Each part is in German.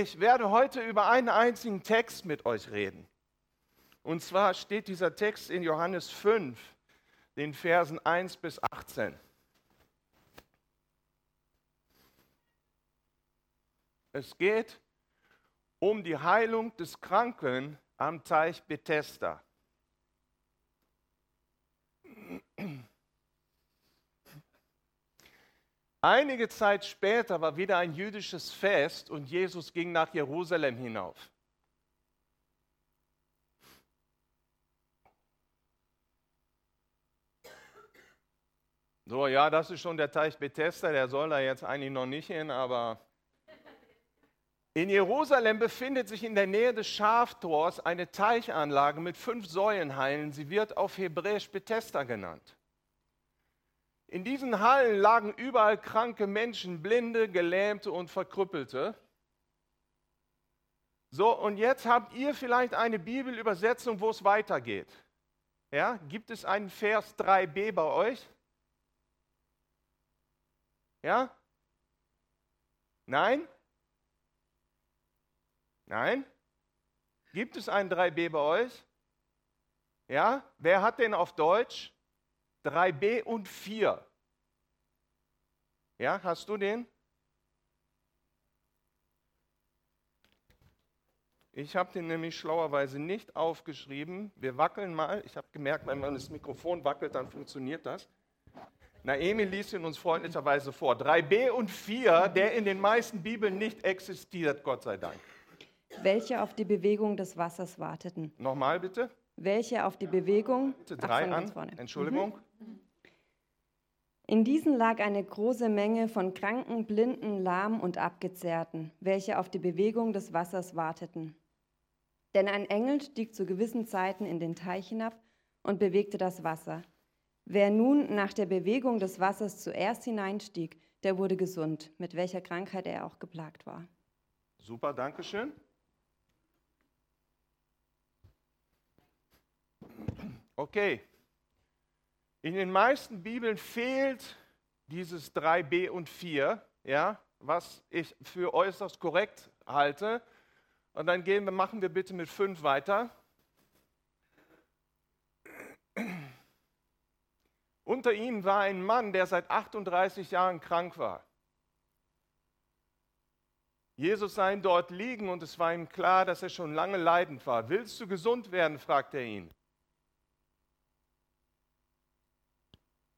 Ich werde heute über einen einzigen Text mit euch reden. Und zwar steht dieser Text in Johannes 5, den Versen 1 bis 18. Es geht um die Heilung des Kranken am Teich Bethesda. Einige Zeit später war wieder ein jüdisches Fest und Jesus ging nach Jerusalem hinauf. So, ja, das ist schon der Teich Bethesda, der soll da jetzt eigentlich noch nicht hin, aber in Jerusalem befindet sich in der Nähe des Schaftors eine Teichanlage mit fünf Säulenhallen. Sie wird auf Hebräisch Bethesda genannt. In diesen Hallen lagen überall kranke Menschen, Blinde, Gelähmte und Verkrüppelte. So, und jetzt habt ihr vielleicht eine Bibelübersetzung, wo es weitergeht. Ja, gibt es einen Vers 3b bei euch? Ja? Nein? Nein? Gibt es einen 3b bei euch? Ja? Wer hat den auf Deutsch? 3b und 4. Ja, hast du den? Ich habe den nämlich schlauerweise nicht aufgeschrieben. Wir wackeln mal. Ich habe gemerkt, wenn man das Mikrofon wackelt, dann funktioniert das. Naemi liest ihn uns freundlicherweise vor. 3b und 4, der in den meisten Bibeln nicht existiert, Gott sei Dank. Welche auf die Bewegung des Wassers warteten. Nochmal bitte. Welche auf die Bewegung. Bitte drei an. Entschuldigung. Mhm. In diesen lag eine große Menge von Kranken, Blinden, Lahmen und Abgezehrten, welche auf die Bewegung des Wassers warteten. Denn ein Engel stieg zu gewissen Zeiten in den Teich hinab und bewegte das Wasser. Wer nun nach der Bewegung des Wassers zuerst hineinstieg, der wurde gesund, mit welcher Krankheit er auch geplagt war. Super, danke Okay. In den meisten Bibeln fehlt dieses 3b und 4, ja, was ich für äußerst korrekt halte. Und dann gehen wir, machen wir bitte mit 5 weiter. Unter ihnen war ein Mann, der seit 38 Jahren krank war. Jesus sah ihn dort liegen und es war ihm klar, dass er schon lange leidend war. Willst du gesund werden? fragte er ihn.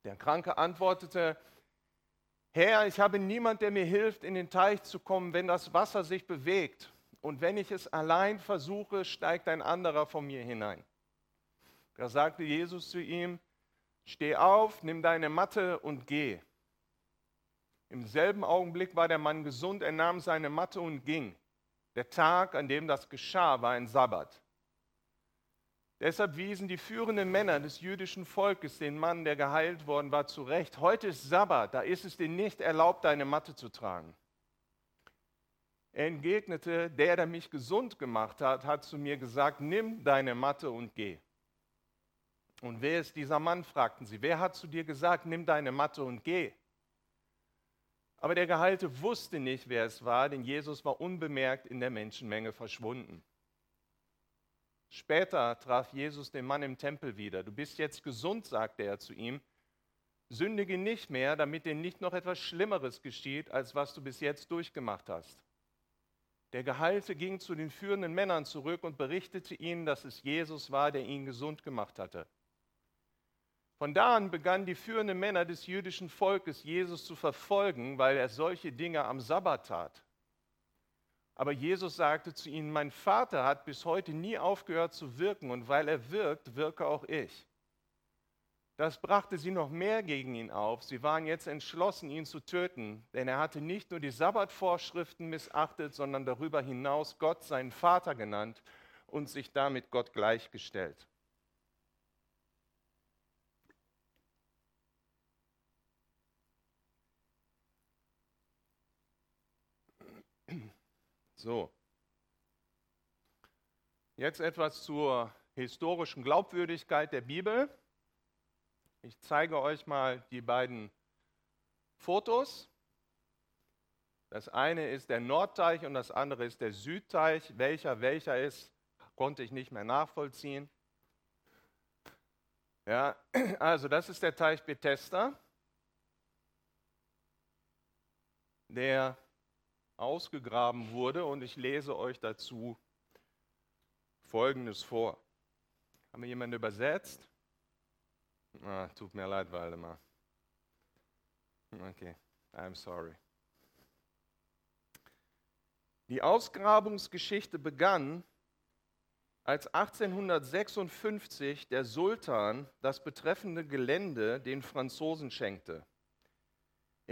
Der Kranke antwortete, Herr, ich habe niemand, der mir hilft, in den Teich zu kommen, wenn das Wasser sich bewegt. Und wenn ich es allein versuche, steigt ein anderer von mir hinein. Da sagte Jesus zu ihm, steh auf, nimm deine Matte und geh. Im selben Augenblick war der Mann gesund, er nahm seine Matte und ging. Der Tag, an dem das geschah, war ein Sabbat. Deshalb wiesen die führenden Männer des jüdischen Volkes den Mann, der geheilt worden war, zurecht. Heute ist Sabbat, da ist es dir nicht erlaubt, deine Matte zu tragen. Er entgegnete, der, der mich gesund gemacht hat, hat zu mir gesagt, nimm deine Matte und geh. Und wer ist dieser Mann, fragten sie. Wer hat zu dir gesagt, nimm deine Matte und geh? Aber der Geheilte wusste nicht, wer es war, denn Jesus war unbemerkt in der Menschenmenge verschwunden. Später traf Jesus den Mann im Tempel wieder. Du bist jetzt gesund, sagte er zu ihm. Sündige nicht mehr, damit dir nicht noch etwas Schlimmeres geschieht, als was du bis jetzt durchgemacht hast. Der Geheilte ging zu den führenden Männern zurück und berichtete ihnen, dass es Jesus war, der ihn gesund gemacht hatte. Von da an begannen die führenden Männer des jüdischen Volkes Jesus zu verfolgen, weil er solche Dinge am Sabbat tat. Aber Jesus sagte zu ihnen, mein Vater hat bis heute nie aufgehört zu wirken und weil er wirkt, wirke auch ich. Das brachte sie noch mehr gegen ihn auf. Sie waren jetzt entschlossen, ihn zu töten, denn er hatte nicht nur die Sabbatvorschriften missachtet, sondern darüber hinaus Gott seinen Vater genannt und sich damit Gott gleichgestellt. So. Jetzt etwas zur historischen Glaubwürdigkeit der Bibel. Ich zeige euch mal die beiden Fotos. Das eine ist der Nordteich und das andere ist der Südteich. Welcher welcher ist, konnte ich nicht mehr nachvollziehen. Ja, also das ist der Teich Bethesda, der ausgegraben wurde und ich lese euch dazu Folgendes vor. Haben wir jemanden übersetzt? Ah, tut mir leid, Waldemar. Okay, I'm sorry. Die Ausgrabungsgeschichte begann, als 1856 der Sultan das betreffende Gelände den Franzosen schenkte.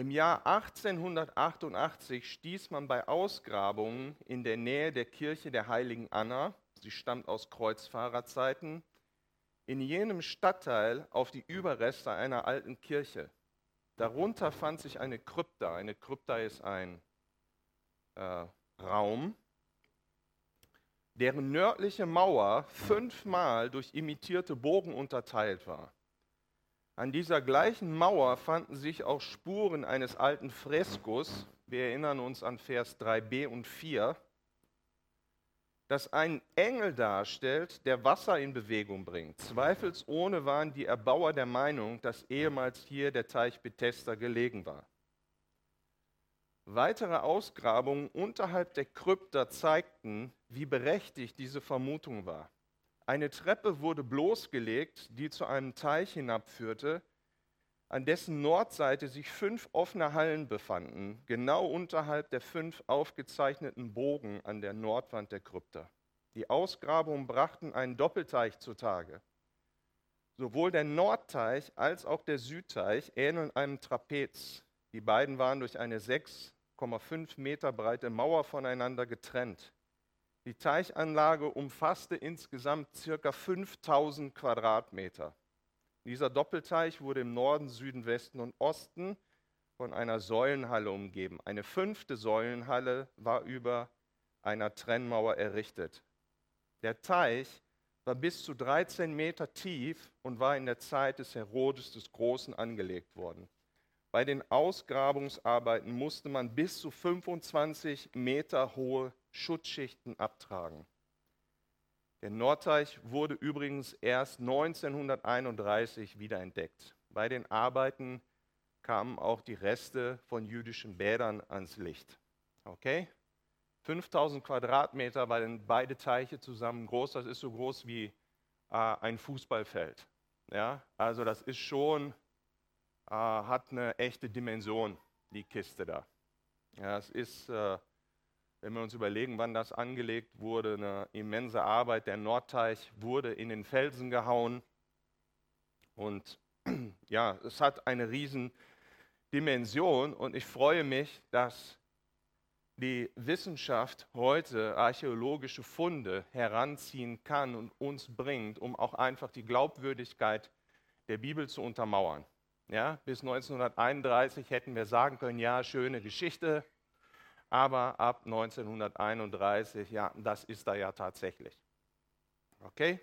Im Jahr 1888 stieß man bei Ausgrabungen in der Nähe der Kirche der heiligen Anna, sie stammt aus Kreuzfahrerzeiten, in jenem Stadtteil auf die Überreste einer alten Kirche. Darunter fand sich eine Krypta. Eine Krypta ist ein äh, Raum, deren nördliche Mauer fünfmal durch imitierte Bogen unterteilt war. An dieser gleichen Mauer fanden sich auch Spuren eines alten Freskos, wir erinnern uns an Vers 3b und 4, das einen Engel darstellt, der Wasser in Bewegung bringt. Zweifelsohne waren die Erbauer der Meinung, dass ehemals hier der Teich Bethesda gelegen war. Weitere Ausgrabungen unterhalb der Krypta zeigten, wie berechtigt diese Vermutung war. Eine Treppe wurde bloßgelegt, die zu einem Teich hinabführte, an dessen Nordseite sich fünf offene Hallen befanden, genau unterhalb der fünf aufgezeichneten Bogen an der Nordwand der Krypta. Die Ausgrabungen brachten einen Doppelteich zutage. Sowohl der Nordteich als auch der Südteich ähneln einem Trapez. Die beiden waren durch eine 6,5 Meter breite Mauer voneinander getrennt. Die Teichanlage umfasste insgesamt ca. 5000 Quadratmeter. Dieser Doppelteich wurde im Norden, Süden, Westen und Osten von einer Säulenhalle umgeben. Eine fünfte Säulenhalle war über einer Trennmauer errichtet. Der Teich war bis zu 13 Meter tief und war in der Zeit des Herodes des Großen angelegt worden. Bei den Ausgrabungsarbeiten musste man bis zu 25 Meter hohe Schutzschichten abtragen. Der Nordteich wurde übrigens erst 1931 wiederentdeckt. Bei den Arbeiten kamen auch die Reste von jüdischen Bädern ans Licht. Okay? 5000 Quadratmeter waren beide Teiche zusammen groß. Das ist so groß wie äh, ein Fußballfeld. Ja? Also das ist schon, äh, hat eine echte Dimension, die Kiste da. Ja, es ist äh, wenn wir uns überlegen, wann das angelegt wurde, eine immense Arbeit. Der Nordteich wurde in den Felsen gehauen. Und ja, es hat eine Riesendimension. Und ich freue mich, dass die Wissenschaft heute archäologische Funde heranziehen kann und uns bringt, um auch einfach die Glaubwürdigkeit der Bibel zu untermauern. Ja, bis 1931 hätten wir sagen können, ja, schöne Geschichte, aber ab 1931, ja, das ist da ja tatsächlich. Okay?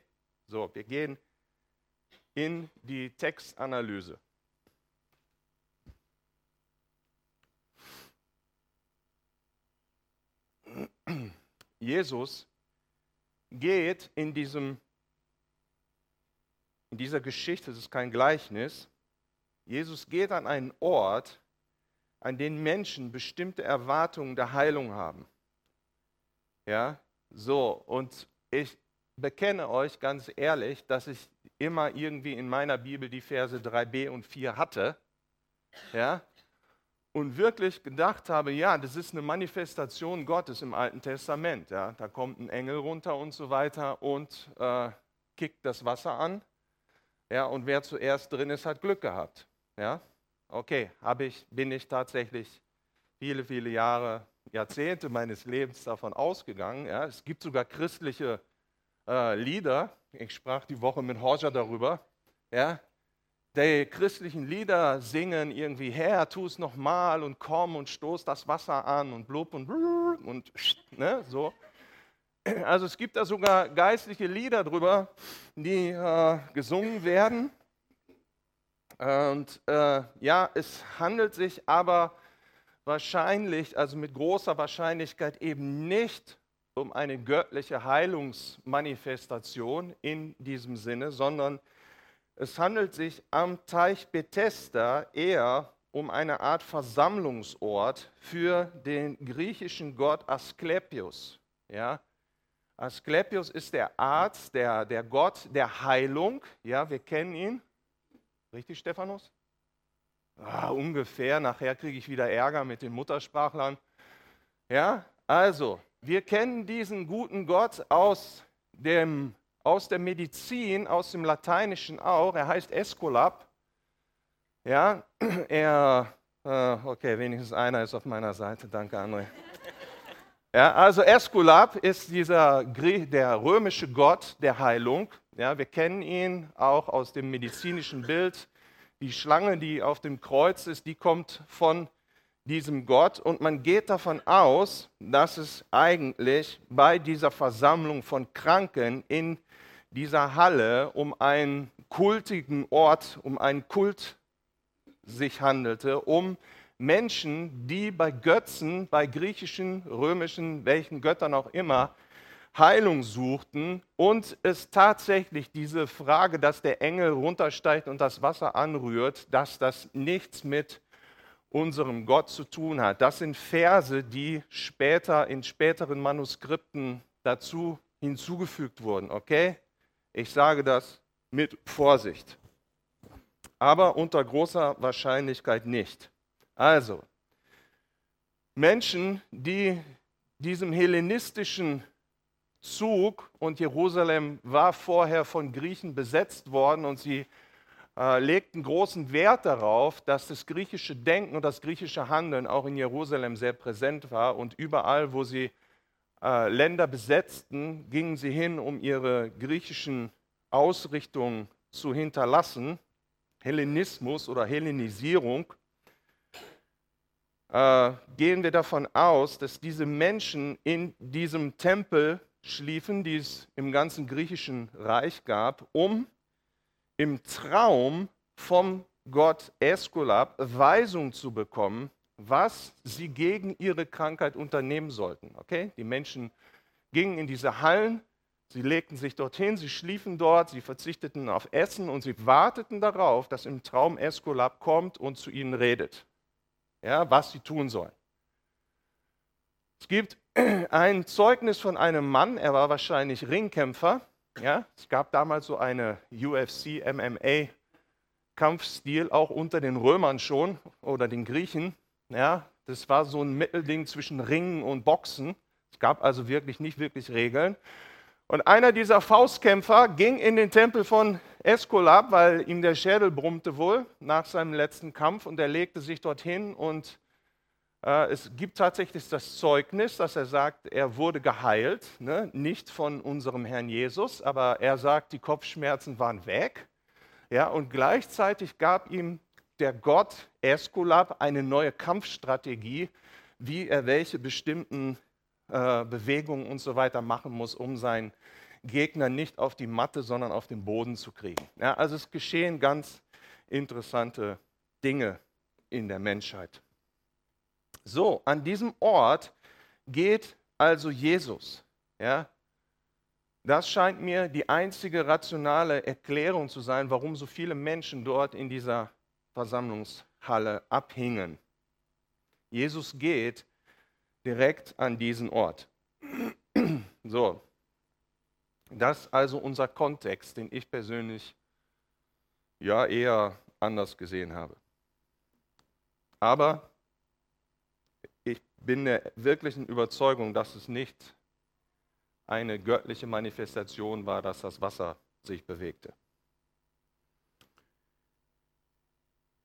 So, wir gehen in die Textanalyse. Jesus geht in, diesem, in dieser Geschichte, es ist kein Gleichnis, Jesus geht an einen Ort, an denen Menschen bestimmte Erwartungen der Heilung haben. Ja, so, und ich bekenne euch ganz ehrlich, dass ich immer irgendwie in meiner Bibel die Verse 3b und 4 hatte. Ja, und wirklich gedacht habe, ja, das ist eine Manifestation Gottes im Alten Testament. Ja, da kommt ein Engel runter und so weiter und äh, kickt das Wasser an. Ja, und wer zuerst drin ist, hat Glück gehabt. Ja, Okay, ich, bin ich tatsächlich viele, viele Jahre, Jahrzehnte meines Lebens davon ausgegangen. Ja. Es gibt sogar christliche äh, Lieder. Ich sprach die Woche mit Horja darüber. Ja. Die christlichen Lieder singen irgendwie, Herr, tu es nochmal und komm und stoß das Wasser an und blub und blub und ne, so. Also es gibt da sogar geistliche Lieder drüber, die äh, gesungen werden. Und äh, ja, es handelt sich aber wahrscheinlich, also mit großer Wahrscheinlichkeit eben nicht um eine göttliche Heilungsmanifestation in diesem Sinne, sondern es handelt sich am Teich Bethesda eher um eine Art Versammlungsort für den griechischen Gott Asklepios. Ja? Asklepios ist der Arzt, der, der Gott der Heilung. Ja, wir kennen ihn. Richtig, Stephanus? Ah, ungefähr. Nachher kriege ich wieder Ärger mit den Muttersprachlern. Ja, also, wir kennen diesen guten Gott aus, dem, aus der Medizin, aus dem Lateinischen auch. Er heißt Esculap. Ja, er, äh, okay, wenigstens einer ist auf meiner Seite. Danke, André. Ja, also Esculap ist dieser der römische Gott der Heilung. Ja, wir kennen ihn auch aus dem medizinischen Bild. Die Schlange, die auf dem Kreuz ist, die kommt von diesem Gott und man geht davon aus, dass es eigentlich bei dieser Versammlung von Kranken in dieser Halle um einen kultigen Ort, um einen Kult sich handelte, um Menschen, die bei Götzen, bei griechischen, römischen, welchen Göttern auch immer, Heilung suchten und es tatsächlich diese Frage, dass der Engel runtersteigt und das Wasser anrührt, dass das nichts mit unserem Gott zu tun hat. Das sind Verse, die später in späteren Manuskripten dazu hinzugefügt wurden. Okay? Ich sage das mit Vorsicht, aber unter großer Wahrscheinlichkeit nicht. Also, Menschen, die diesem hellenistischen Zug, und Jerusalem war vorher von Griechen besetzt worden und sie äh, legten großen Wert darauf, dass das griechische Denken und das griechische Handeln auch in Jerusalem sehr präsent war und überall, wo sie äh, Länder besetzten, gingen sie hin, um ihre griechischen Ausrichtungen zu hinterlassen. Hellenismus oder Hellenisierung äh, gehen wir davon aus, dass diese Menschen in diesem Tempel schliefen, die es im ganzen griechischen Reich gab, um im Traum vom Gott Eskulap Weisung zu bekommen, was sie gegen ihre Krankheit unternehmen sollten. Okay? Die Menschen gingen in diese Hallen, sie legten sich dorthin, sie schliefen dort, sie verzichteten auf Essen und sie warteten darauf, dass im Traum Eskulap kommt und zu ihnen redet ja, was sie tun sollen. Es gibt ein Zeugnis von einem Mann, er war wahrscheinlich Ringkämpfer. Ja, es gab damals so eine UFC, MMA Kampfstil, auch unter den Römern schon oder den Griechen. Ja, das war so ein Mittelding zwischen Ringen und Boxen. Es gab also wirklich nicht wirklich Regeln. Und einer dieser Faustkämpfer ging in den Tempel von Eskulap, weil ihm der Schädel brummte wohl nach seinem letzten Kampf und er legte sich dorthin und es gibt tatsächlich das Zeugnis, dass er sagt, er wurde geheilt, ne? nicht von unserem Herrn Jesus, aber er sagt, die Kopfschmerzen waren weg. Ja, und gleichzeitig gab ihm der Gott Eskulap eine neue Kampfstrategie, wie er welche bestimmten äh, Bewegungen und so weiter machen muss, um seinen Gegner nicht auf die Matte, sondern auf den Boden zu kriegen. Ja, also es geschehen ganz interessante Dinge in der Menschheit. So, an diesem Ort geht also Jesus. Ja, das scheint mir die einzige rationale Erklärung zu sein, warum so viele Menschen dort in dieser Versammlungshalle abhingen. Jesus geht direkt an diesen Ort. So, das ist also unser Kontext, den ich persönlich ja eher anders gesehen habe. Aber bin der wirklichen Überzeugung, dass es nicht eine göttliche Manifestation war, dass das Wasser sich bewegte.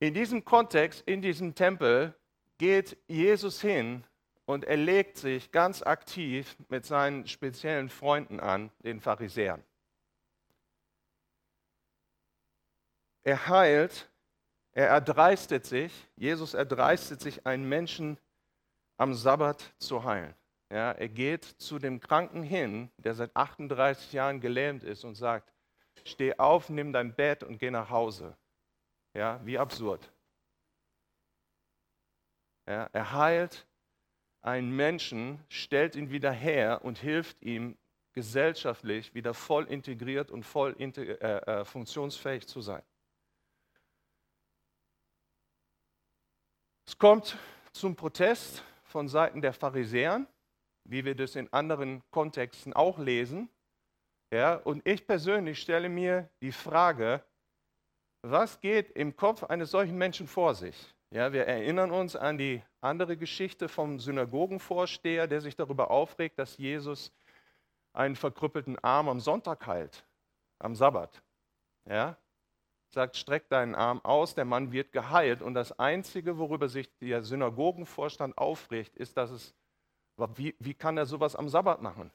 In diesem Kontext, in diesem Tempel, geht Jesus hin und er legt sich ganz aktiv mit seinen speziellen Freunden an, den Pharisäern. Er heilt, er erdreistet sich, Jesus erdreistet sich, einen Menschen am Sabbat zu heilen. Ja, er geht zu dem Kranken hin, der seit 38 Jahren gelähmt ist und sagt, steh auf, nimm dein Bett und geh nach Hause. Ja, wie absurd. Ja, er heilt einen Menschen, stellt ihn wieder her und hilft ihm gesellschaftlich wieder voll integriert und voll äh, äh, funktionsfähig zu sein. Es kommt zum Protest von Seiten der Pharisäern, wie wir das in anderen Kontexten auch lesen. Ja, und ich persönlich stelle mir die Frage, was geht im Kopf eines solchen Menschen vor sich? Ja, wir erinnern uns an die andere Geschichte vom Synagogenvorsteher, der sich darüber aufregt, dass Jesus einen verkrüppelten Arm am Sonntag heilt, am Sabbat. Ja? Sagt, streck deinen Arm aus, der Mann wird geheilt. Und das Einzige, worüber sich der Synagogenvorstand aufregt, ist, dass es, wie, wie kann er sowas am Sabbat machen?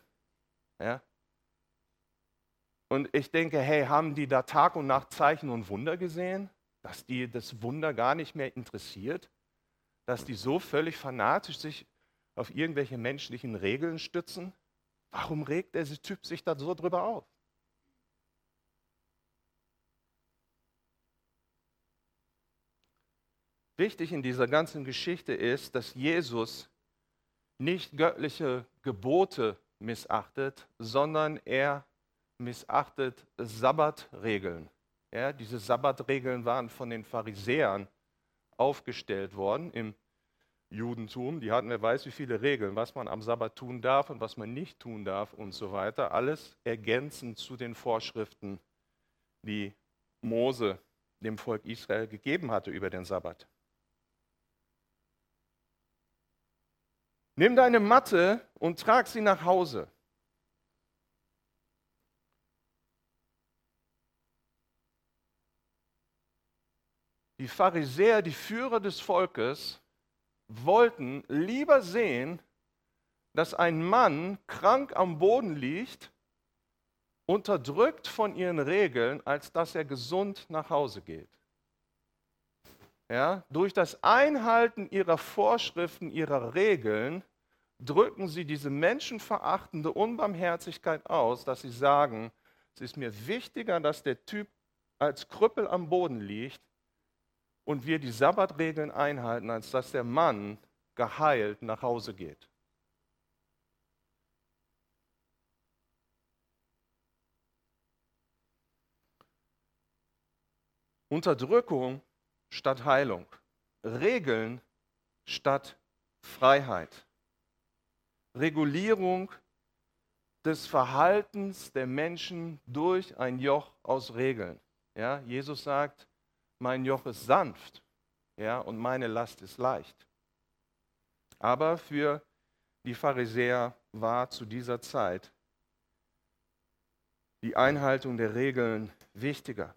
Ja? Und ich denke, hey, haben die da Tag und Nacht Zeichen und Wunder gesehen? Dass die das Wunder gar nicht mehr interessiert? Dass die so völlig fanatisch sich auf irgendwelche menschlichen Regeln stützen? Warum regt der Typ sich da so drüber auf? Wichtig in dieser ganzen Geschichte ist, dass Jesus nicht göttliche Gebote missachtet, sondern er missachtet Sabbatregeln. Ja, diese Sabbatregeln waren von den Pharisäern aufgestellt worden im Judentum. Die hatten, wer weiß, wie viele Regeln, was man am Sabbat tun darf und was man nicht tun darf und so weiter. Alles ergänzend zu den Vorschriften, die Mose dem Volk Israel gegeben hatte über den Sabbat. Nimm deine Matte und trag sie nach Hause. Die Pharisäer, die Führer des Volkes, wollten lieber sehen, dass ein Mann krank am Boden liegt, unterdrückt von ihren Regeln, als dass er gesund nach Hause geht. Ja, durch das Einhalten ihrer Vorschriften, ihrer Regeln, drücken sie diese menschenverachtende Unbarmherzigkeit aus, dass sie sagen, es ist mir wichtiger, dass der Typ als Krüppel am Boden liegt, und wir die Sabbatregeln einhalten, als dass der Mann geheilt nach Hause geht. Unterdrückung statt Heilung. Regeln statt Freiheit. Regulierung des Verhaltens der Menschen durch ein Joch aus Regeln. Ja, Jesus sagt, mein Joch ist sanft ja, und meine Last ist leicht. Aber für die Pharisäer war zu dieser Zeit die Einhaltung der Regeln wichtiger.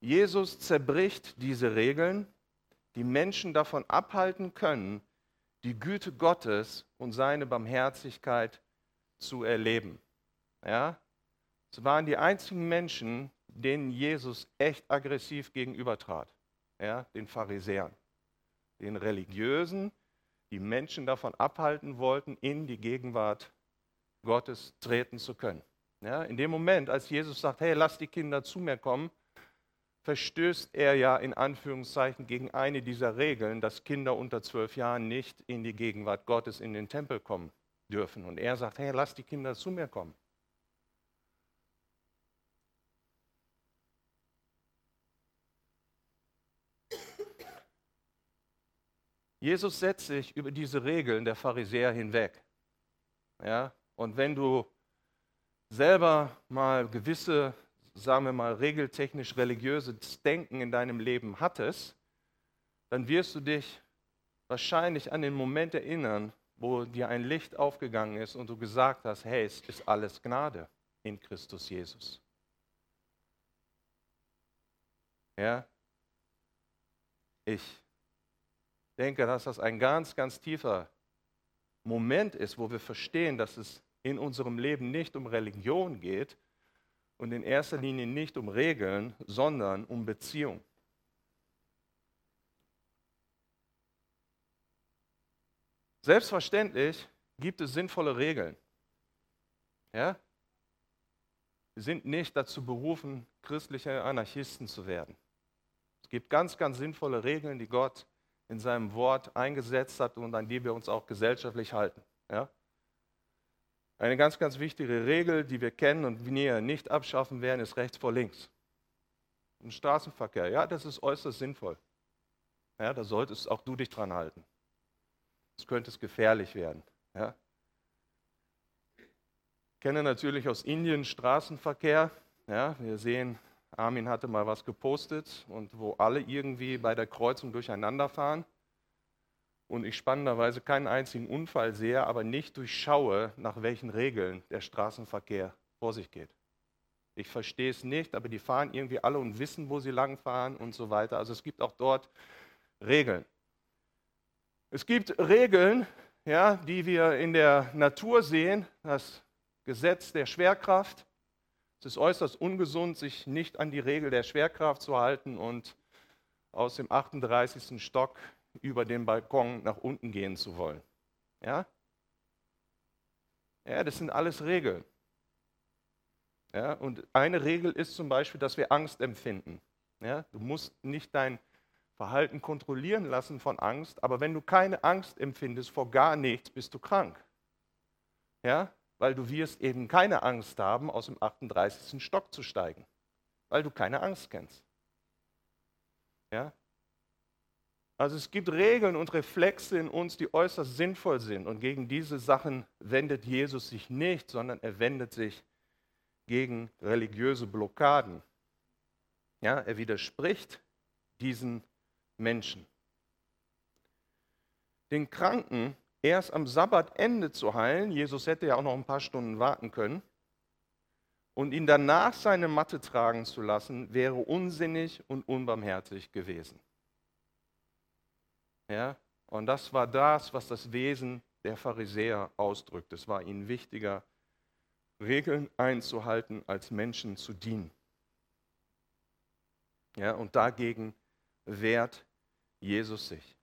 Jesus zerbricht diese Regeln, die Menschen davon abhalten können, die Güte Gottes und seine Barmherzigkeit zu erleben. Ja? Es waren die einzigen Menschen, denen Jesus echt aggressiv gegenübertrat, ja, den Pharisäern, den Religiösen, die Menschen davon abhalten wollten, in die Gegenwart Gottes treten zu können. Ja, in dem Moment, als Jesus sagt, hey, lass die Kinder zu mir kommen, verstößt er ja in Anführungszeichen gegen eine dieser Regeln, dass Kinder unter zwölf Jahren nicht in die Gegenwart Gottes in den Tempel kommen dürfen. Und er sagt, hey, lass die Kinder zu mir kommen. Jesus setzt sich über diese Regeln der Pharisäer hinweg. Ja? Und wenn du selber mal gewisse, sagen wir mal, regeltechnisch religiöses Denken in deinem Leben hattest, dann wirst du dich wahrscheinlich an den Moment erinnern, wo dir ein Licht aufgegangen ist und du gesagt hast, hey, es ist alles Gnade in Christus Jesus. Ja? Ich denke, dass das ein ganz, ganz tiefer Moment ist, wo wir verstehen, dass es in unserem Leben nicht um Religion geht und in erster Linie nicht um Regeln, sondern um Beziehung. Selbstverständlich gibt es sinnvolle Regeln. Ja? Wir sind nicht dazu berufen, christliche Anarchisten zu werden. Es gibt ganz, ganz sinnvolle Regeln, die Gott in seinem Wort eingesetzt hat und an die wir uns auch gesellschaftlich halten. Ja? Eine ganz, ganz wichtige Regel, die wir kennen und wir nicht abschaffen werden, ist rechts vor links. Im Straßenverkehr, ja, das ist äußerst sinnvoll. Ja, da solltest auch du dich dran halten. Es könnte es gefährlich werden. Ja. Ich kenne natürlich aus Indien Straßenverkehr. Ja, wir sehen, Armin hatte mal was gepostet und wo alle irgendwie bei der Kreuzung durcheinander fahren und ich spannenderweise keinen einzigen Unfall sehe, aber nicht durchschaue, nach welchen Regeln der Straßenverkehr vor sich geht. Ich verstehe es nicht, aber die fahren irgendwie alle und wissen, wo sie lang fahren und so weiter. Also es gibt auch dort Regeln. Es gibt Regeln, ja, die wir in der Natur sehen, das Gesetz der Schwerkraft. Es ist äußerst ungesund, sich nicht an die Regel der Schwerkraft zu halten und aus dem 38. Stock über den Balkon nach unten gehen zu wollen. Ja? Ja, das sind alles Regeln. Ja, und eine Regel ist zum Beispiel, dass wir Angst empfinden. Ja, du musst nicht dein Verhalten kontrollieren lassen von Angst, aber wenn du keine Angst empfindest vor gar nichts, bist du krank. Ja, weil du wirst eben keine Angst haben, aus dem 38. Stock zu steigen, weil du keine Angst kennst. Ja, also es gibt Regeln und Reflexe in uns, die äußerst sinnvoll sind. Und gegen diese Sachen wendet Jesus sich nicht, sondern er wendet sich gegen religiöse Blockaden. Ja, er widerspricht diesen Menschen. Den Kranken erst am Sabbatende zu heilen, Jesus hätte ja auch noch ein paar Stunden warten können, und ihn danach seine Matte tragen zu lassen, wäre unsinnig und unbarmherzig gewesen. Ja? Und das war das, was das Wesen der Pharisäer ausdrückt. Es war ihnen wichtiger, Regeln einzuhalten, als Menschen zu dienen. Ja, und dagegen wehrt Jesus sich.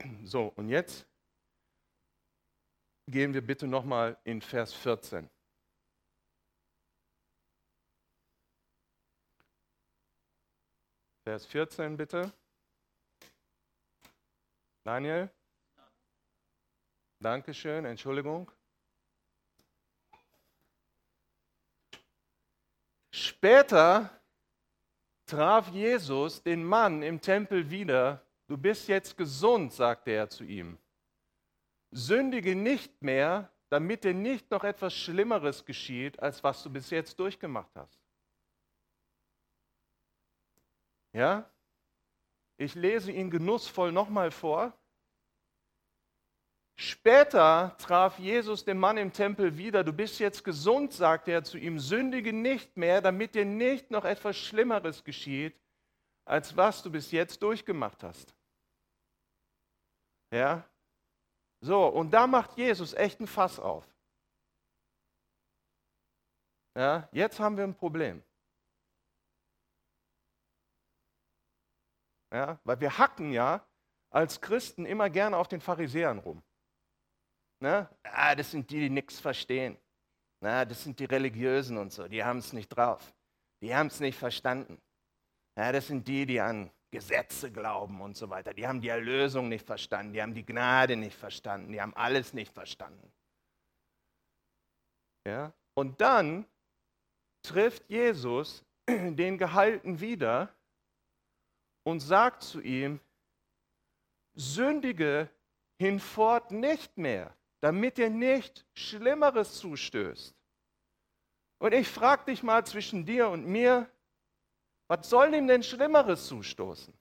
So, und jetzt gehen wir bitte nochmal in Vers 14. Vers 14 bitte. Daniel? Dankeschön, Entschuldigung. Später traf Jesus den Mann im Tempel wieder. Du bist jetzt gesund, sagte er zu ihm. Sündige nicht mehr, damit dir nicht noch etwas Schlimmeres geschieht, als was du bis jetzt durchgemacht hast. Ja? Ich lese ihn genussvoll nochmal vor. Später traf Jesus den Mann im Tempel wieder. Du bist jetzt gesund, sagte er zu ihm. Sündige nicht mehr, damit dir nicht noch etwas Schlimmeres geschieht, als was du bis jetzt durchgemacht hast. Ja? So, und da macht Jesus echt ein Fass auf. Ja, jetzt haben wir ein Problem. Ja, weil wir hacken ja als Christen immer gerne auf den Pharisäern rum. Ne? Ah, das sind die, die nichts verstehen. Na, das sind die Religiösen und so, die haben es nicht drauf. Die haben es nicht verstanden. Ja, das sind die, die an Gesetze glauben und so weiter. Die haben die Erlösung nicht verstanden, die haben die Gnade nicht verstanden, die haben alles nicht verstanden. Ja? Und dann trifft Jesus den Gehalten wieder und sagt zu ihm, sündige hinfort nicht mehr, damit dir nicht Schlimmeres zustößt. Und ich frage dich mal zwischen dir und mir, was soll ihm denn Schlimmeres zustoßen?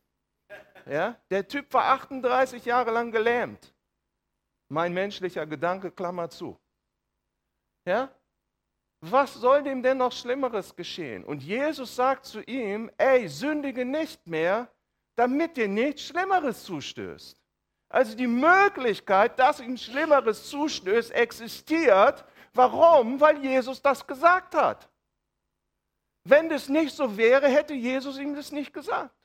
Ja? Der Typ war 38 Jahre lang gelähmt. Mein menschlicher Gedanke, Klammer zu. Ja? Was soll dem denn noch Schlimmeres geschehen? Und Jesus sagt zu ihm, ey, sündige nicht mehr, damit dir nichts Schlimmeres zustößt. Also die Möglichkeit, dass ihm Schlimmeres zustößt, existiert. Warum? Weil Jesus das gesagt hat. Wenn das nicht so wäre, hätte Jesus ihm das nicht gesagt.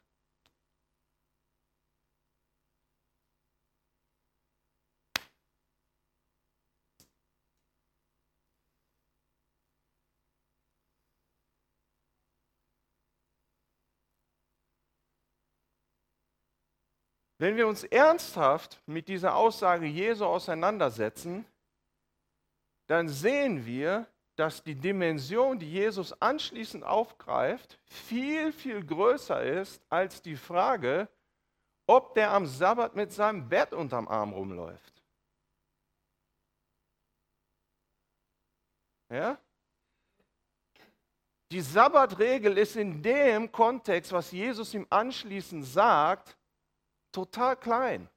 Wenn wir uns ernsthaft mit dieser Aussage Jesu auseinandersetzen, dann sehen wir, dass die Dimension, die Jesus anschließend aufgreift, viel, viel größer ist als die Frage, ob der am Sabbat mit seinem Bett unterm Arm rumläuft. Ja? Die Sabbatregel ist in dem Kontext, was Jesus ihm anschließend sagt, total klein.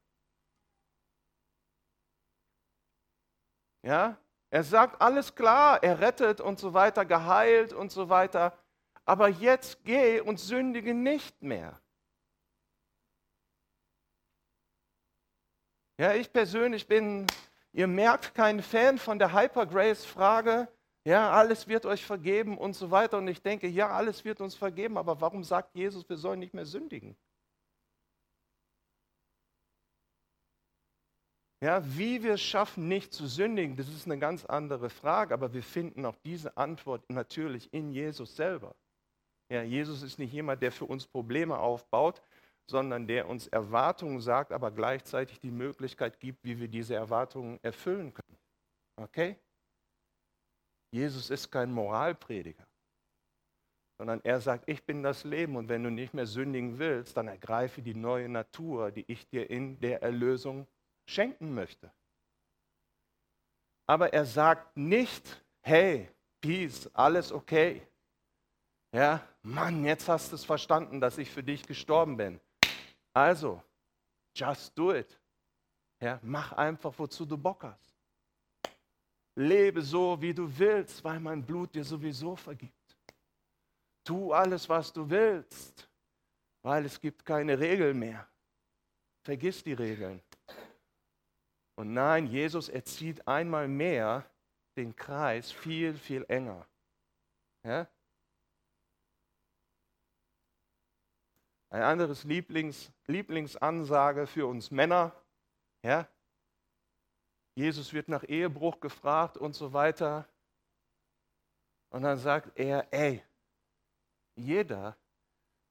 Ja? Er sagt alles klar, er rettet und so weiter, geheilt und so weiter, aber jetzt geh und sündige nicht mehr. Ja, ich persönlich bin, ihr merkt, kein Fan von der Hyper-Grace-Frage, ja, alles wird euch vergeben und so weiter. Und ich denke, ja, alles wird uns vergeben, aber warum sagt Jesus, wir sollen nicht mehr sündigen? Ja, wie wir es schaffen, nicht zu sündigen, das ist eine ganz andere Frage, aber wir finden auch diese Antwort natürlich in Jesus selber. Ja, Jesus ist nicht jemand, der für uns Probleme aufbaut, sondern der uns Erwartungen sagt, aber gleichzeitig die Möglichkeit gibt, wie wir diese Erwartungen erfüllen können. Okay? Jesus ist kein Moralprediger, sondern er sagt, ich bin das Leben und wenn du nicht mehr sündigen willst, dann ergreife die neue Natur, die ich dir in der Erlösung schenken möchte. Aber er sagt nicht, hey, Peace, alles okay. Ja, Mann, jetzt hast du es verstanden, dass ich für dich gestorben bin. Also, just do it. Ja, mach einfach, wozu du Bock hast. Lebe so, wie du willst, weil mein Blut dir sowieso vergibt. Tu alles, was du willst, weil es gibt keine Regel mehr. Vergiss die Regeln. Und nein, Jesus erzieht einmal mehr den Kreis viel, viel enger. Ja? Ein anderes Lieblings, Lieblingsansage für uns Männer. Ja? Jesus wird nach Ehebruch gefragt und so weiter. Und dann sagt er, ey, jeder,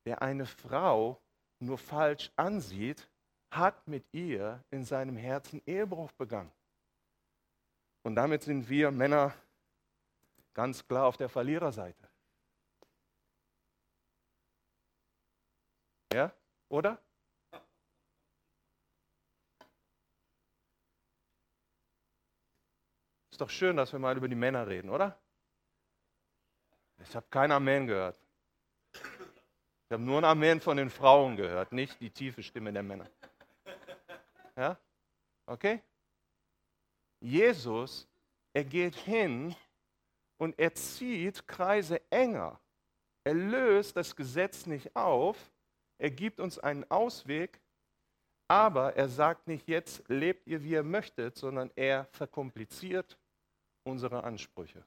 der eine Frau nur falsch ansieht, hat mit ihr in seinem Herzen Ehebruch begangen. Und damit sind wir Männer ganz klar auf der Verliererseite. Ja, oder? Ist doch schön, dass wir mal über die Männer reden, oder? Ich habe kein Amen gehört. Ich habe nur ein Amen von den Frauen gehört, nicht die tiefe Stimme der Männer. Ja? Okay? Jesus, er geht hin und er zieht Kreise enger. Er löst das Gesetz nicht auf, er gibt uns einen Ausweg, aber er sagt nicht, jetzt lebt ihr, wie ihr möchtet, sondern er verkompliziert unsere Ansprüche.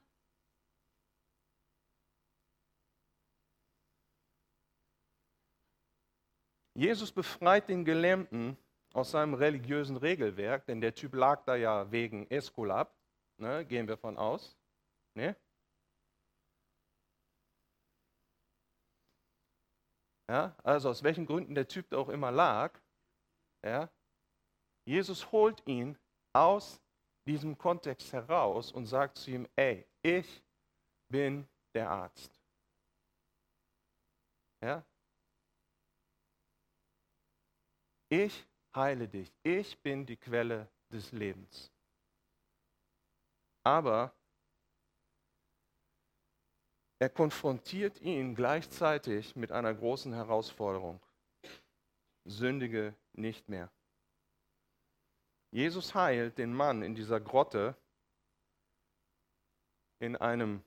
Jesus befreit den Gelähmten aus seinem religiösen Regelwerk, denn der Typ lag da ja wegen Eskulap, ne, gehen wir von aus. Ne? Ja, also aus welchen Gründen der Typ da auch immer lag, ja, Jesus holt ihn aus diesem Kontext heraus und sagt zu ihm, ey, ich bin der Arzt. Ja? Ich heile dich. Ich bin die Quelle des Lebens. Aber er konfrontiert ihn gleichzeitig mit einer großen Herausforderung. Sündige nicht mehr. Jesus heilt den Mann in dieser Grotte in einem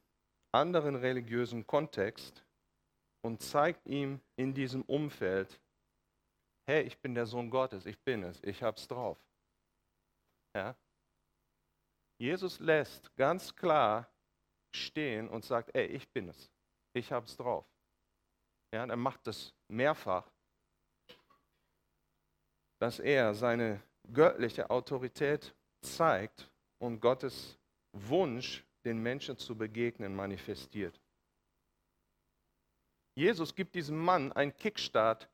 anderen religiösen Kontext und zeigt ihm in diesem Umfeld, hey, ich bin der Sohn Gottes, ich bin es, ich hab's drauf. Ja? Jesus lässt ganz klar stehen und sagt, ey, ich bin es, ich hab's drauf. Ja, er macht es mehrfach, dass er seine göttliche Autorität zeigt und Gottes Wunsch, den Menschen zu begegnen, manifestiert. Jesus gibt diesem Mann einen Kickstart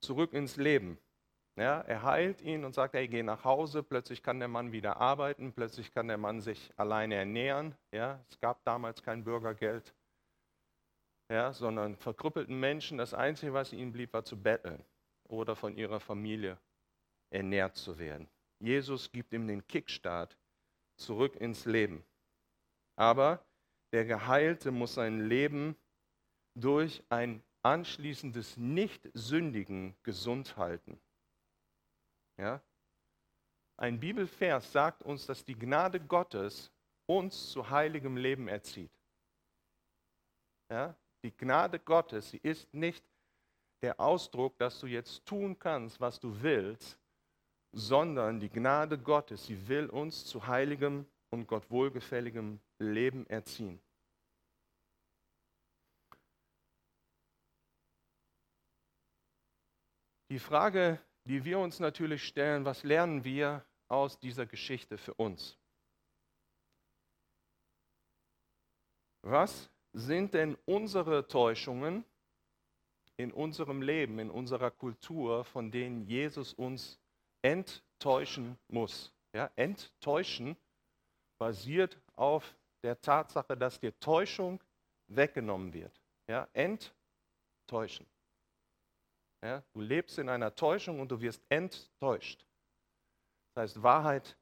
zurück ins Leben. Ja, er heilt ihn und sagt, hey, geh nach Hause. Plötzlich kann der Mann wieder arbeiten. Plötzlich kann der Mann sich alleine ernähren. Ja, es gab damals kein Bürgergeld, ja, sondern verkrüppelten Menschen, das Einzige, was ihnen blieb, war zu betteln oder von ihrer Familie ernährt zu werden. Jesus gibt ihm den Kickstart zurück ins Leben. Aber der Geheilte muss sein Leben durch ein anschließendes Nicht-Sündigen gesund halten. Ja? Ein Bibelvers sagt uns, dass die Gnade Gottes uns zu heiligem Leben erzieht. Ja? Die Gnade Gottes, sie ist nicht der Ausdruck, dass du jetzt tun kannst, was du willst, sondern die Gnade Gottes, sie will uns zu heiligem und Gott wohlgefälligem Leben erziehen. Die Frage, die wir uns natürlich stellen, was lernen wir aus dieser Geschichte für uns? Was sind denn unsere Täuschungen in unserem Leben, in unserer Kultur, von denen Jesus uns enttäuschen muss? Ja, enttäuschen basiert auf der Tatsache, dass dir Täuschung weggenommen wird. Ja, enttäuschen. Ja, du lebst in einer Täuschung und du wirst enttäuscht. Das heißt, Wahrheit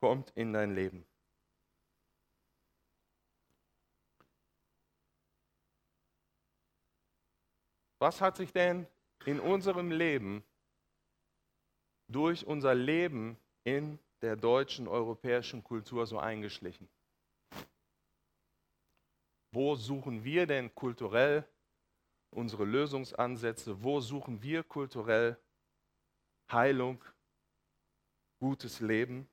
kommt in dein Leben. Was hat sich denn in unserem Leben durch unser Leben in der deutschen europäischen Kultur so eingeschlichen? Wo suchen wir denn kulturell unsere Lösungsansätze, wo suchen wir kulturell Heilung, gutes Leben.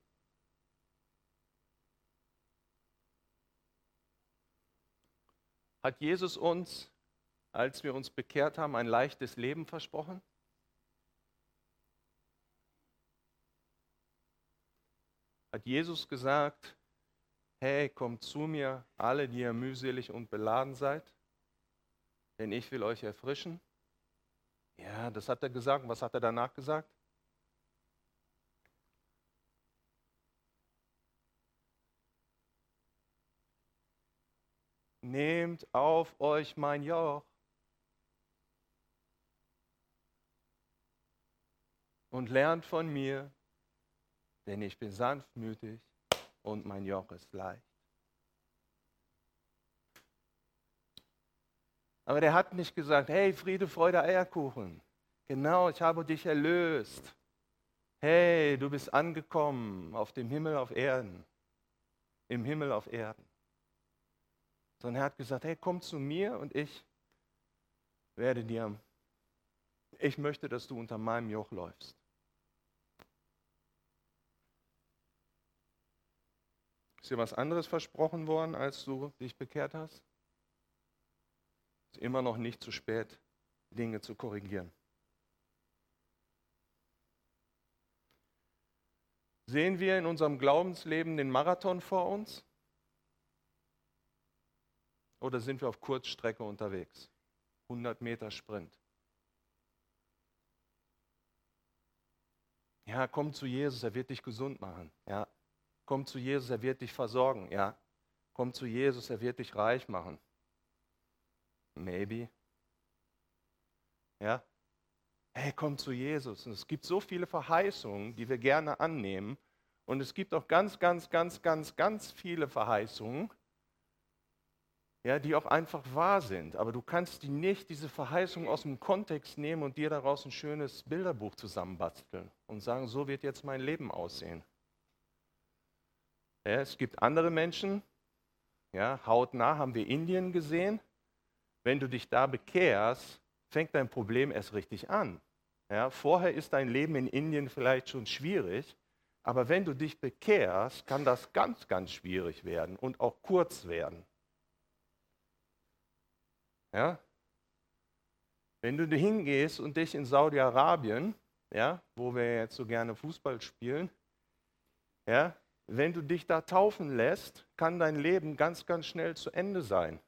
Hat Jesus uns, als wir uns bekehrt haben, ein leichtes Leben versprochen? Hat Jesus gesagt, hey, kommt zu mir, alle, die ihr mühselig und beladen seid? Denn ich will euch erfrischen. Ja, das hat er gesagt. Was hat er danach gesagt? Nehmt auf euch mein Joch und lernt von mir, denn ich bin sanftmütig und mein Joch ist leicht. Aber der hat nicht gesagt, hey, Friede, Freude, Eierkuchen. Genau, ich habe dich erlöst. Hey, du bist angekommen auf dem Himmel auf Erden. Im Himmel auf Erden. Sondern er hat gesagt, hey, komm zu mir und ich werde dir, ich möchte, dass du unter meinem Joch läufst. Ist dir was anderes versprochen worden, als du dich bekehrt hast? Ist immer noch nicht zu spät, Dinge zu korrigieren. Sehen wir in unserem Glaubensleben den Marathon vor uns? Oder sind wir auf Kurzstrecke unterwegs? 100 Meter Sprint. Ja, komm zu Jesus, er wird dich gesund machen. Ja, komm zu Jesus, er wird dich versorgen. Ja, komm zu Jesus, er wird dich reich machen. Maybe. Ja? Hey, komm zu Jesus. Und es gibt so viele Verheißungen, die wir gerne annehmen. Und es gibt auch ganz, ganz, ganz, ganz, ganz viele Verheißungen, ja, die auch einfach wahr sind. Aber du kannst die nicht, diese Verheißung aus dem Kontext nehmen und dir daraus ein schönes Bilderbuch zusammenbasteln und sagen, so wird jetzt mein Leben aussehen. Ja, es gibt andere Menschen, ja, hautnah haben wir Indien gesehen, wenn du dich da bekehrst, fängt dein Problem erst richtig an. Ja, vorher ist dein Leben in Indien vielleicht schon schwierig, aber wenn du dich bekehrst, kann das ganz, ganz schwierig werden und auch kurz werden. Ja? Wenn du hingehst und dich in Saudi-Arabien, ja, wo wir jetzt so gerne Fußball spielen, ja, wenn du dich da taufen lässt, kann dein Leben ganz, ganz schnell zu Ende sein.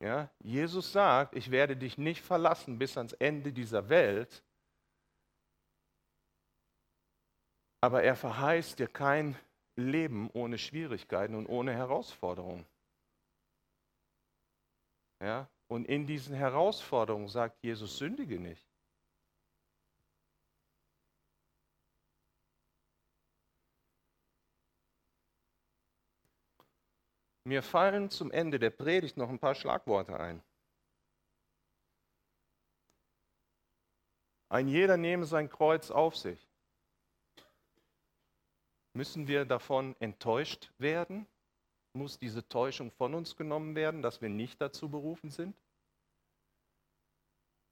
Ja, Jesus sagt, ich werde dich nicht verlassen bis ans Ende dieser Welt, aber er verheißt dir kein Leben ohne Schwierigkeiten und ohne Herausforderungen. Ja, und in diesen Herausforderungen sagt Jesus, sündige nicht. Mir fallen zum Ende der Predigt noch ein paar Schlagworte ein. Ein jeder nehme sein Kreuz auf sich. Müssen wir davon enttäuscht werden? Muss diese Täuschung von uns genommen werden, dass wir nicht dazu berufen sind?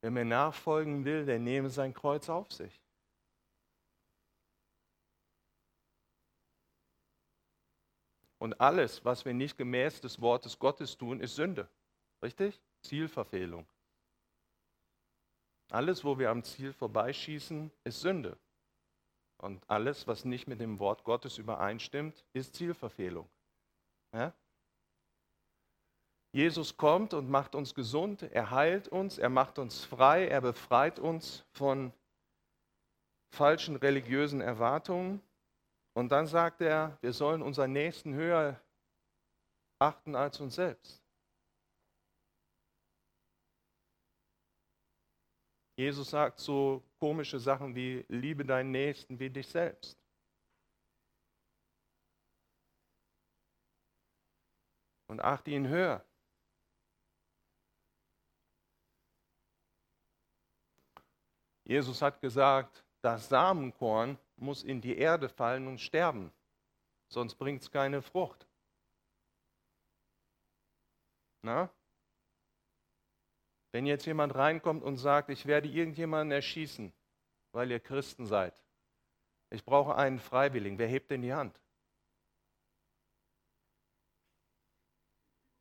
Wer mir nachfolgen will, der nehme sein Kreuz auf sich. Und alles, was wir nicht gemäß des Wortes Gottes tun, ist Sünde. Richtig? Zielverfehlung. Alles, wo wir am Ziel vorbeischießen, ist Sünde. Und alles, was nicht mit dem Wort Gottes übereinstimmt, ist Zielverfehlung. Ja? Jesus kommt und macht uns gesund, er heilt uns, er macht uns frei, er befreit uns von falschen religiösen Erwartungen und dann sagt er, wir sollen unseren Nächsten höher achten als uns selbst. Jesus sagt so komische Sachen wie, liebe deinen Nächsten wie dich selbst. Und achte ihn höher. Jesus hat gesagt, das Samenkorn muss in die Erde fallen und sterben, sonst bringt es keine Frucht. Na? Wenn jetzt jemand reinkommt und sagt, ich werde irgendjemanden erschießen, weil ihr Christen seid, ich brauche einen Freiwilligen, wer hebt denn die Hand?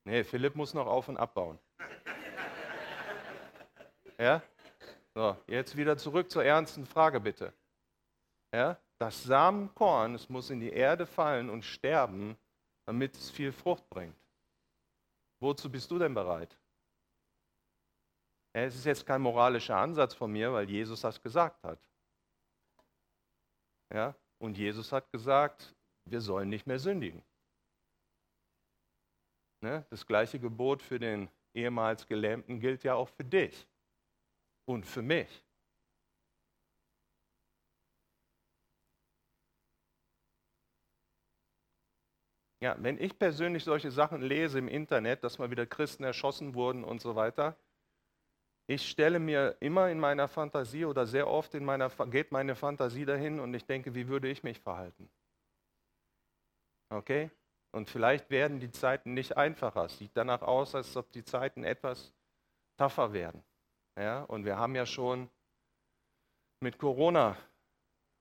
Nee, Philipp muss noch auf und abbauen. Ja? So, jetzt wieder zurück zur ernsten Frage bitte. Ja? Das Samenkorn, es muss in die Erde fallen und sterben, damit es viel Frucht bringt. Wozu bist du denn bereit? Ja, es ist jetzt kein moralischer Ansatz von mir, weil Jesus das gesagt hat. Ja? Und Jesus hat gesagt, wir sollen nicht mehr sündigen. Ne? Das gleiche Gebot für den ehemals Gelähmten gilt ja auch für dich und für mich. Ja, wenn ich persönlich solche Sachen lese im Internet, dass mal wieder Christen erschossen wurden und so weiter, ich stelle mir immer in meiner Fantasie oder sehr oft in meiner, geht meine Fantasie dahin und ich denke, wie würde ich mich verhalten? Okay? Und vielleicht werden die Zeiten nicht einfacher. Es sieht danach aus, als ob die Zeiten etwas tougher werden. Ja? Und wir haben ja schon mit Corona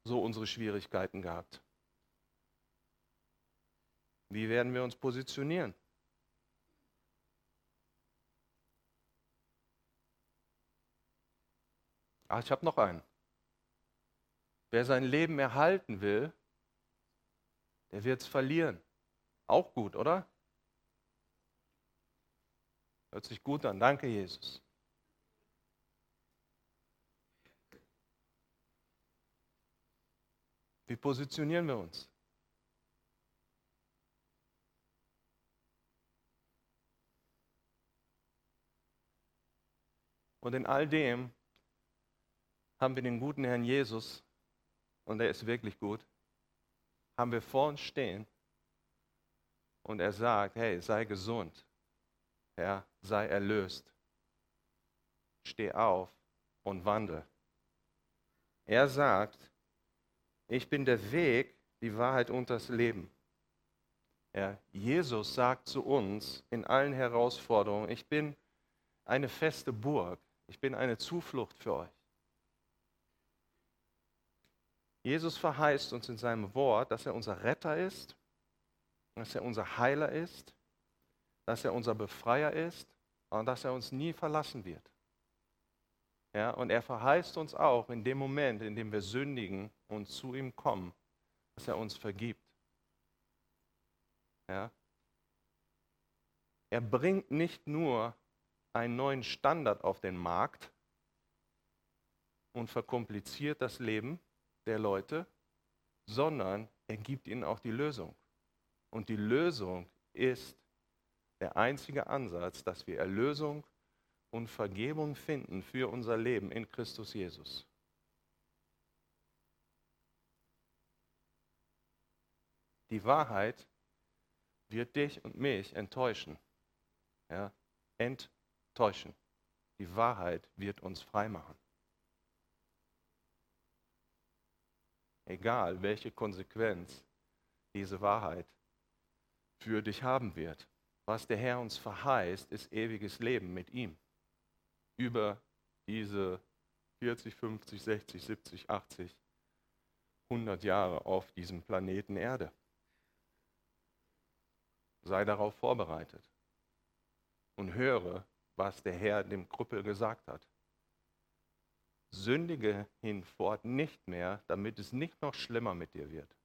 so unsere Schwierigkeiten gehabt. Wie werden wir uns positionieren? Ach, ich habe noch einen. Wer sein Leben erhalten will, der wird es verlieren. Auch gut, oder? Hört sich gut an. Danke, Jesus. Wie positionieren wir uns? Und in all dem haben wir den guten Herrn Jesus, und er ist wirklich gut, haben wir vor uns stehen und er sagt, hey, sei gesund, ja, sei erlöst, steh auf und wandle. Er sagt, ich bin der Weg, die Wahrheit und das Leben. Ja, Jesus sagt zu uns in allen Herausforderungen, ich bin eine feste Burg. Ich bin eine Zuflucht für euch. Jesus verheißt uns in seinem Wort, dass er unser Retter ist, dass er unser Heiler ist, dass er unser Befreier ist und dass er uns nie verlassen wird. Ja, und er verheißt uns auch in dem Moment, in dem wir sündigen und zu ihm kommen, dass er uns vergibt. Ja. Er bringt nicht nur einen neuen Standard auf den Markt und verkompliziert das Leben der Leute, sondern er gibt ihnen auch die Lösung. Und die Lösung ist der einzige Ansatz, dass wir Erlösung und Vergebung finden für unser Leben in Christus Jesus. Die Wahrheit wird dich und mich enttäuschen. Ja? Enttäuschen. Die Wahrheit wird uns frei machen. Egal, welche Konsequenz diese Wahrheit für dich haben wird. Was der Herr uns verheißt, ist ewiges Leben mit ihm. Über diese 40, 50, 60, 70, 80, 100 Jahre auf diesem Planeten Erde. Sei darauf vorbereitet und höre, was der Herr dem Krüppel gesagt hat. Sündige hinfort nicht mehr, damit es nicht noch schlimmer mit dir wird.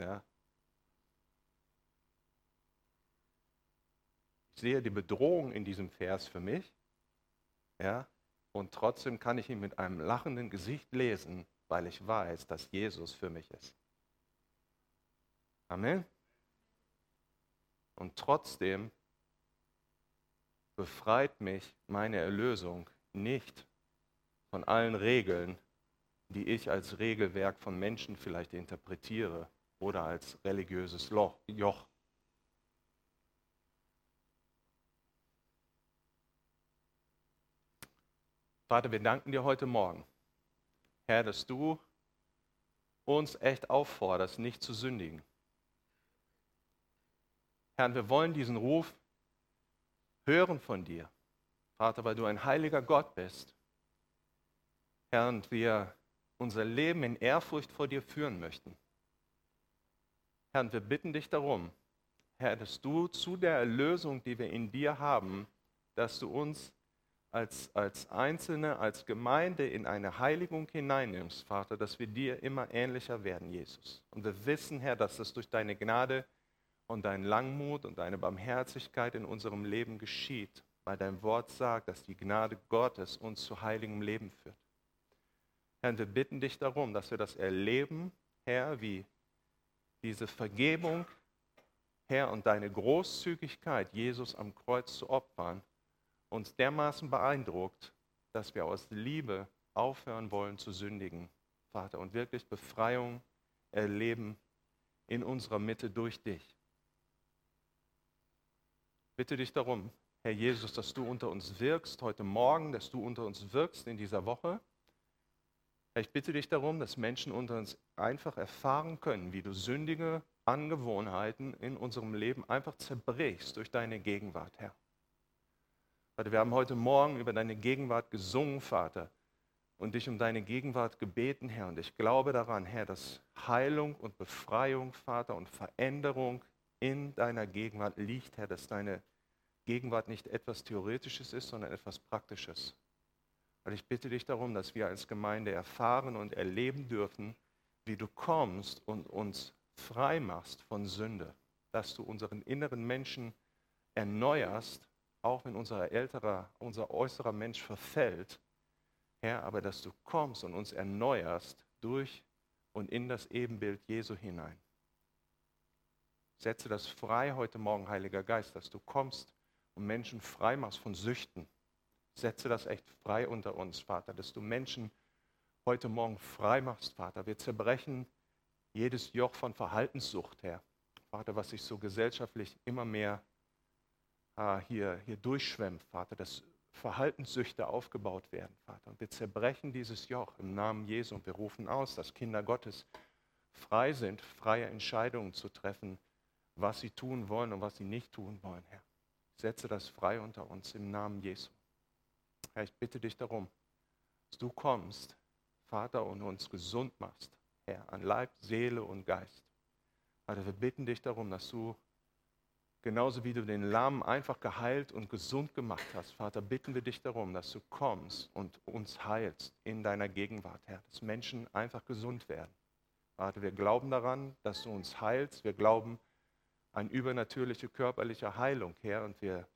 Ja, sehe die Bedrohung in diesem Vers für mich. Ja, und trotzdem kann ich ihn mit einem lachenden Gesicht lesen, weil ich weiß, dass Jesus für mich ist. Amen. Und trotzdem befreit mich meine Erlösung nicht von allen Regeln, die ich als Regelwerk von Menschen vielleicht interpretiere oder als religiöses Joch. Vater, wir danken dir heute Morgen, Herr, dass du uns echt aufforderst, nicht zu sündigen. Herr, wir wollen diesen Ruf hören von dir, Vater, weil du ein heiliger Gott bist. Herr, und wir unser Leben in Ehrfurcht vor dir führen möchten. Herr, und wir bitten dich darum, Herr, dass du zu der Erlösung, die wir in dir haben, dass du uns als, als Einzelne, als Gemeinde in eine Heiligung hineinnimmst, Vater, dass wir dir immer ähnlicher werden, Jesus. Und wir wissen, Herr, dass das durch deine Gnade und dein Langmut und deine Barmherzigkeit in unserem Leben geschieht, weil dein Wort sagt, dass die Gnade Gottes uns zu heiligem Leben führt. Herr, wir bitten dich darum, dass wir das erleben, Herr, wie diese Vergebung, Herr, und deine Großzügigkeit, Jesus am Kreuz zu opfern, uns dermaßen beeindruckt, dass wir aus Liebe aufhören wollen zu sündigen, Vater, und wirklich Befreiung erleben in unserer Mitte durch dich. Bitte dich darum, Herr Jesus, dass du unter uns wirkst heute Morgen, dass du unter uns wirkst in dieser Woche. Herr, ich bitte dich darum, dass Menschen unter uns einfach erfahren können, wie du sündige Angewohnheiten in unserem Leben einfach zerbrichst durch deine Gegenwart, Herr. Vater, wir haben heute Morgen über deine Gegenwart gesungen, Vater, und dich um deine Gegenwart gebeten, Herr. Und ich glaube daran, Herr, dass Heilung und Befreiung, Vater, und Veränderung in deiner Gegenwart liegt, Herr, dass deine Gegenwart nicht etwas Theoretisches ist, sondern etwas Praktisches. Und ich bitte dich darum, dass wir als Gemeinde erfahren und erleben dürfen, wie du kommst und uns frei machst von Sünde, dass du unseren inneren Menschen erneuerst auch wenn unser älterer, unser äußerer Mensch verfällt, Herr, aber dass du kommst und uns erneuerst durch und in das Ebenbild Jesu hinein. Setze das frei heute Morgen, Heiliger Geist, dass du kommst und Menschen frei machst von Süchten. Setze das echt frei unter uns, Vater, dass du Menschen heute Morgen frei machst, Vater. Wir zerbrechen jedes Joch von Verhaltenssucht, Herr. Vater, was sich so gesellschaftlich immer mehr Ah, hier, hier durchschwemmt, Vater, dass Verhaltenssüchte aufgebaut werden, Vater. Und wir zerbrechen dieses Joch im Namen Jesu und wir rufen aus, dass Kinder Gottes frei sind, freie Entscheidungen zu treffen, was sie tun wollen und was sie nicht tun wollen, Herr. Setze das frei unter uns im Namen Jesu. Herr, ich bitte dich darum, dass du kommst, Vater, und uns gesund machst, Herr, an Leib, Seele und Geist. Vater, wir bitten dich darum, dass du Genauso wie du den Lahmen einfach geheilt und gesund gemacht hast, Vater, bitten wir dich darum, dass du kommst und uns heilst in deiner Gegenwart, Herr, dass Menschen einfach gesund werden. Vater, wir glauben daran, dass du uns heilst. Wir glauben an übernatürliche körperliche Heilung, Herr, und wir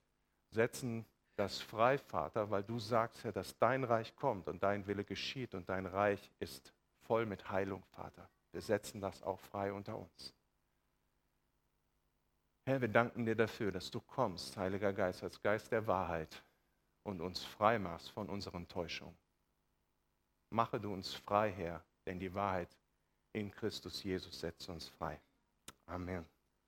setzen das frei, Vater, weil du sagst ja, dass dein Reich kommt und dein Wille geschieht und dein Reich ist voll mit Heilung, Vater. Wir setzen das auch frei unter uns. Herr, wir danken dir dafür, dass du kommst, Heiliger Geist, als Geist der Wahrheit und uns frei machst von unseren Täuschungen. Mache du uns frei, Herr, denn die Wahrheit in Christus Jesus setzt uns frei. Amen.